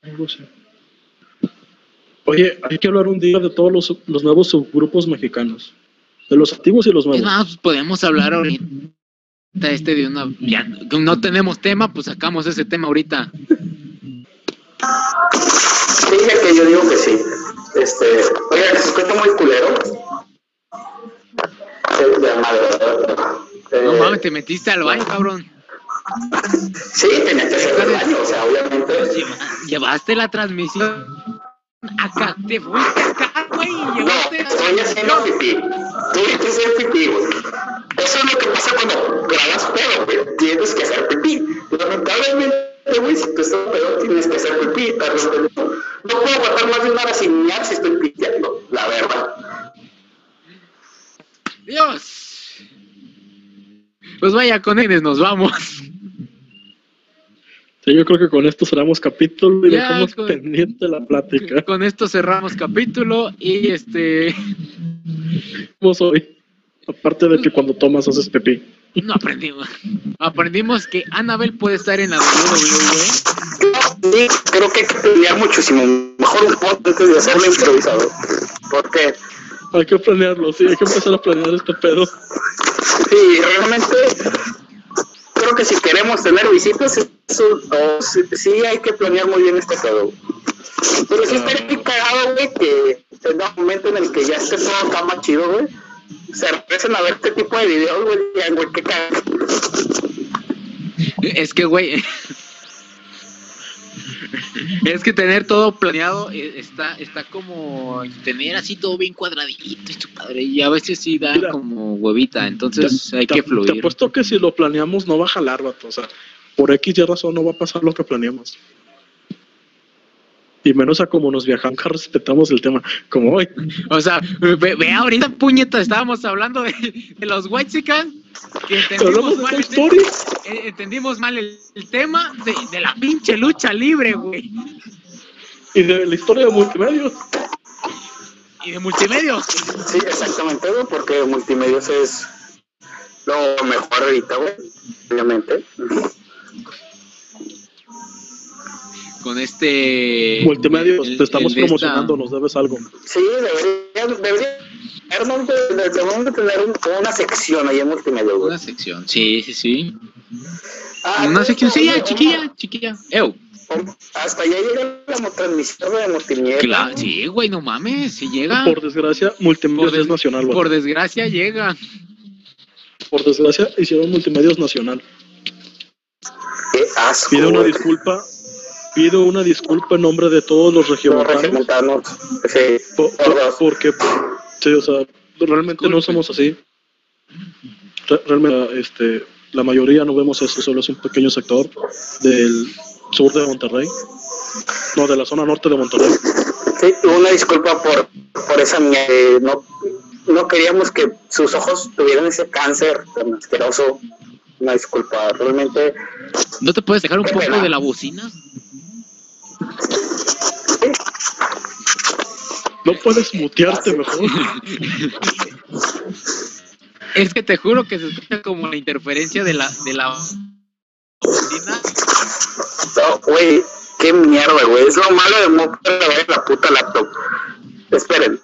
Oye, hay que hablar un día de todos los, los nuevos subgrupos mexicanos. De los activos y los Es nuevos. más, podemos hablar ahorita este de una... Ya, no tenemos tema, pues sacamos ese tema ahorita. Ya que yo digo que sí. Este, oiga, que se escucha muy culero. Eh, No mames, te metiste al baño, cabrón. Sí, tenía que hacer el baño, o sea, obviamente. Lleva- llevaste la transmisión acá, te fuiste acá, güey, y No, llevaste la estoy haciendo pipí. Tuve que hacer pipí, güey. Eso es lo que pasa cuando grabas pedo, güey. Tienes que hacer pipí. Lamentablemente, güey, si tú estás pedo, tienes que hacer pipí. No puedo aguantar más de una hora sin miar si estoy piteando, la verdad. Dios. Pues vaya, con ellos nos vamos. Sí, yo creo que con esto cerramos capítulo y Ya, dejamos con- pendiente la plática. Con esto cerramos capítulo y este Vamos hoy. Aparte de que cuando tomas haces pipí. no aprendimos. Aprendimos que Annabelle puede estar en la WWE. Sí, creo que hay que pelear muchísimo mejor un poco antes de hacerlo improvisado. Porque, Hay que planearlo, sí, hay que empezar a planear este pedo. sí, realmente, creo que si queremos tener visitas, eso, o sí, sí hay que planear muy bien este pedo. Pero sí estaría cagado, güey, que tenga un momento en el que ya esté todo acá más chido, güey. Se regresen a ver este tipo de videos, güey, y digan, güey, qué cagado. Es que, güey. Es que tener todo planeado eh, está, está como tener así todo bien cuadradito y su padre. Y a veces sí da Mira. como huevita. Entonces hay Te- que Te fluir. apuesto que si lo planeamos no va a jalar, vato. O sea, por X y razón no va a pasar lo que planeamos. Y menos a como nos viajamos, que respetamos el tema. Como hoy. O sea, ve, ve ahorita, puñeta, estábamos hablando de, de los White que entendimos de mal, Toy el, eh, entendimos mal el, el tema de, de la pinche lucha libre, güey. Y de la historia de multimedios. Y de multimedios. Sí, exactamente, güey, porque multimedios es lo mejor ahorita, güey, obviamente. Con este. Multimedios, el- te estamos de esta- promocionando, nos debes algo. Sí, debería, debería, deberíamos de, deberíamos de tener un- una sección ahí en multimedia, güey. Una sección, sí, sí, sí. Ah, Una no, sección, sí, oye, ya, chiquilla, chiquilla. Ew. Hasta allá llega la transmisión de multimedia. Claro, sí, güey, no mames, si llega. Por desgracia, multimedios Por des- es nacional, vato. Por desgracia llega. Por desgracia, hicieron multimedios nacional. Qué asco, Pido una güey. disculpa. Pido una disculpa en nombre de todos los Los regiomontanos. sí, po- po- todos. porque, sí, o sea, realmente no somos así. Re- Realmente, este, la mayoría no vemos eso, solo es un pequeño sector del sur de Monterrey. No, de la zona norte de Monterrey. Sí, una disculpa por, por esa mierda. eh, No, no queríamos que sus ojos tuvieran ese cáncer tan asqueroso. Una disculpa, realmente. ¿No te puedes dejar un poco pena. de la bocina? No puedes mutearte mejor. Es que te juro que se escucha como la interferencia de la, de la. No, güey, qué mierda, güey. Es lo malo de ver la puta laptop. Esperen.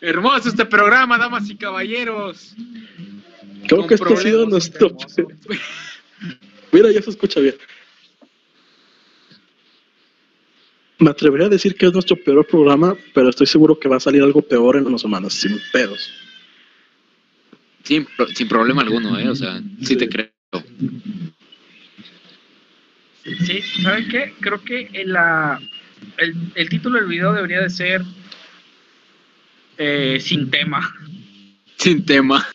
Hermoso este programa, damas y caballeros. Creo Con que este ha sido nuestro. Mira, ya se escucha bien. Me atrevería a decir que es nuestro peor programa, pero estoy seguro que va a salir algo peor en unas semanas, sin pedos. Sin, sin problema alguno, ¿eh? O sea, sí, Sí. te creo. Sí, ¿saben qué? Creo que en la, el, el título del video debería de ser eh, sin tema. Sin tema.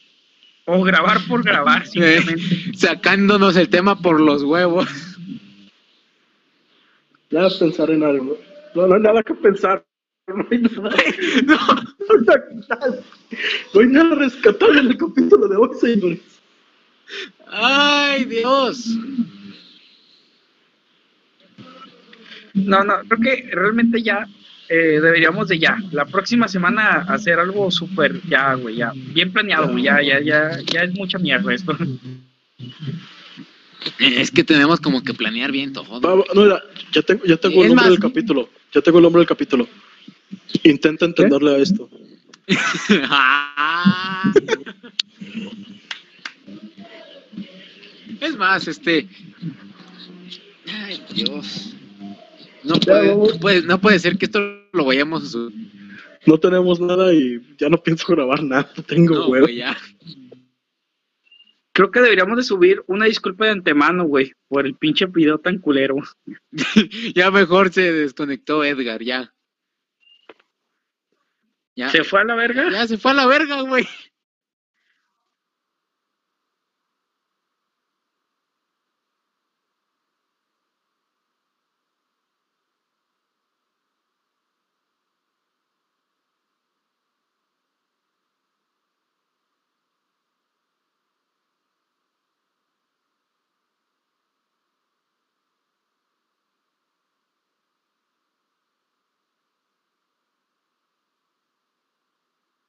O grabar por grabar, simplemente. Sacándonos el tema por los huevos. Ya pensar en algo. No, no hay nada que pensar. No hay nada. No. Nada, no hay nada rescatable en el capítulo de hoy, señores. Ay, Dios. No, no, creo que realmente ya eh, deberíamos de ya. La próxima semana hacer algo súper, ya, güey, ya. Bien planeado, güey. Ya, ya, ya, ya es mucha mierda esto. Es que tenemos como que planear bien todo. Va, va, no, mira, ya tengo, ya tengo el nombre más- del capítulo. Ya tengo el nombre del capítulo. Intenta entenderle a esto. Ah. es más, este. Ay, Dios. No puede, no puede, no puede ser que esto lo vayamos a subir. No tenemos nada y ya no pienso grabar nada. Tengo No, huevo. güey, ya. Creo que deberíamos de subir una disculpa de antemano, güey, por el pinche video tan culero. Ya mejor se desconectó Edgar, ya. Ya, ¿Se fue a la verga? ya se fue a la verga, güey.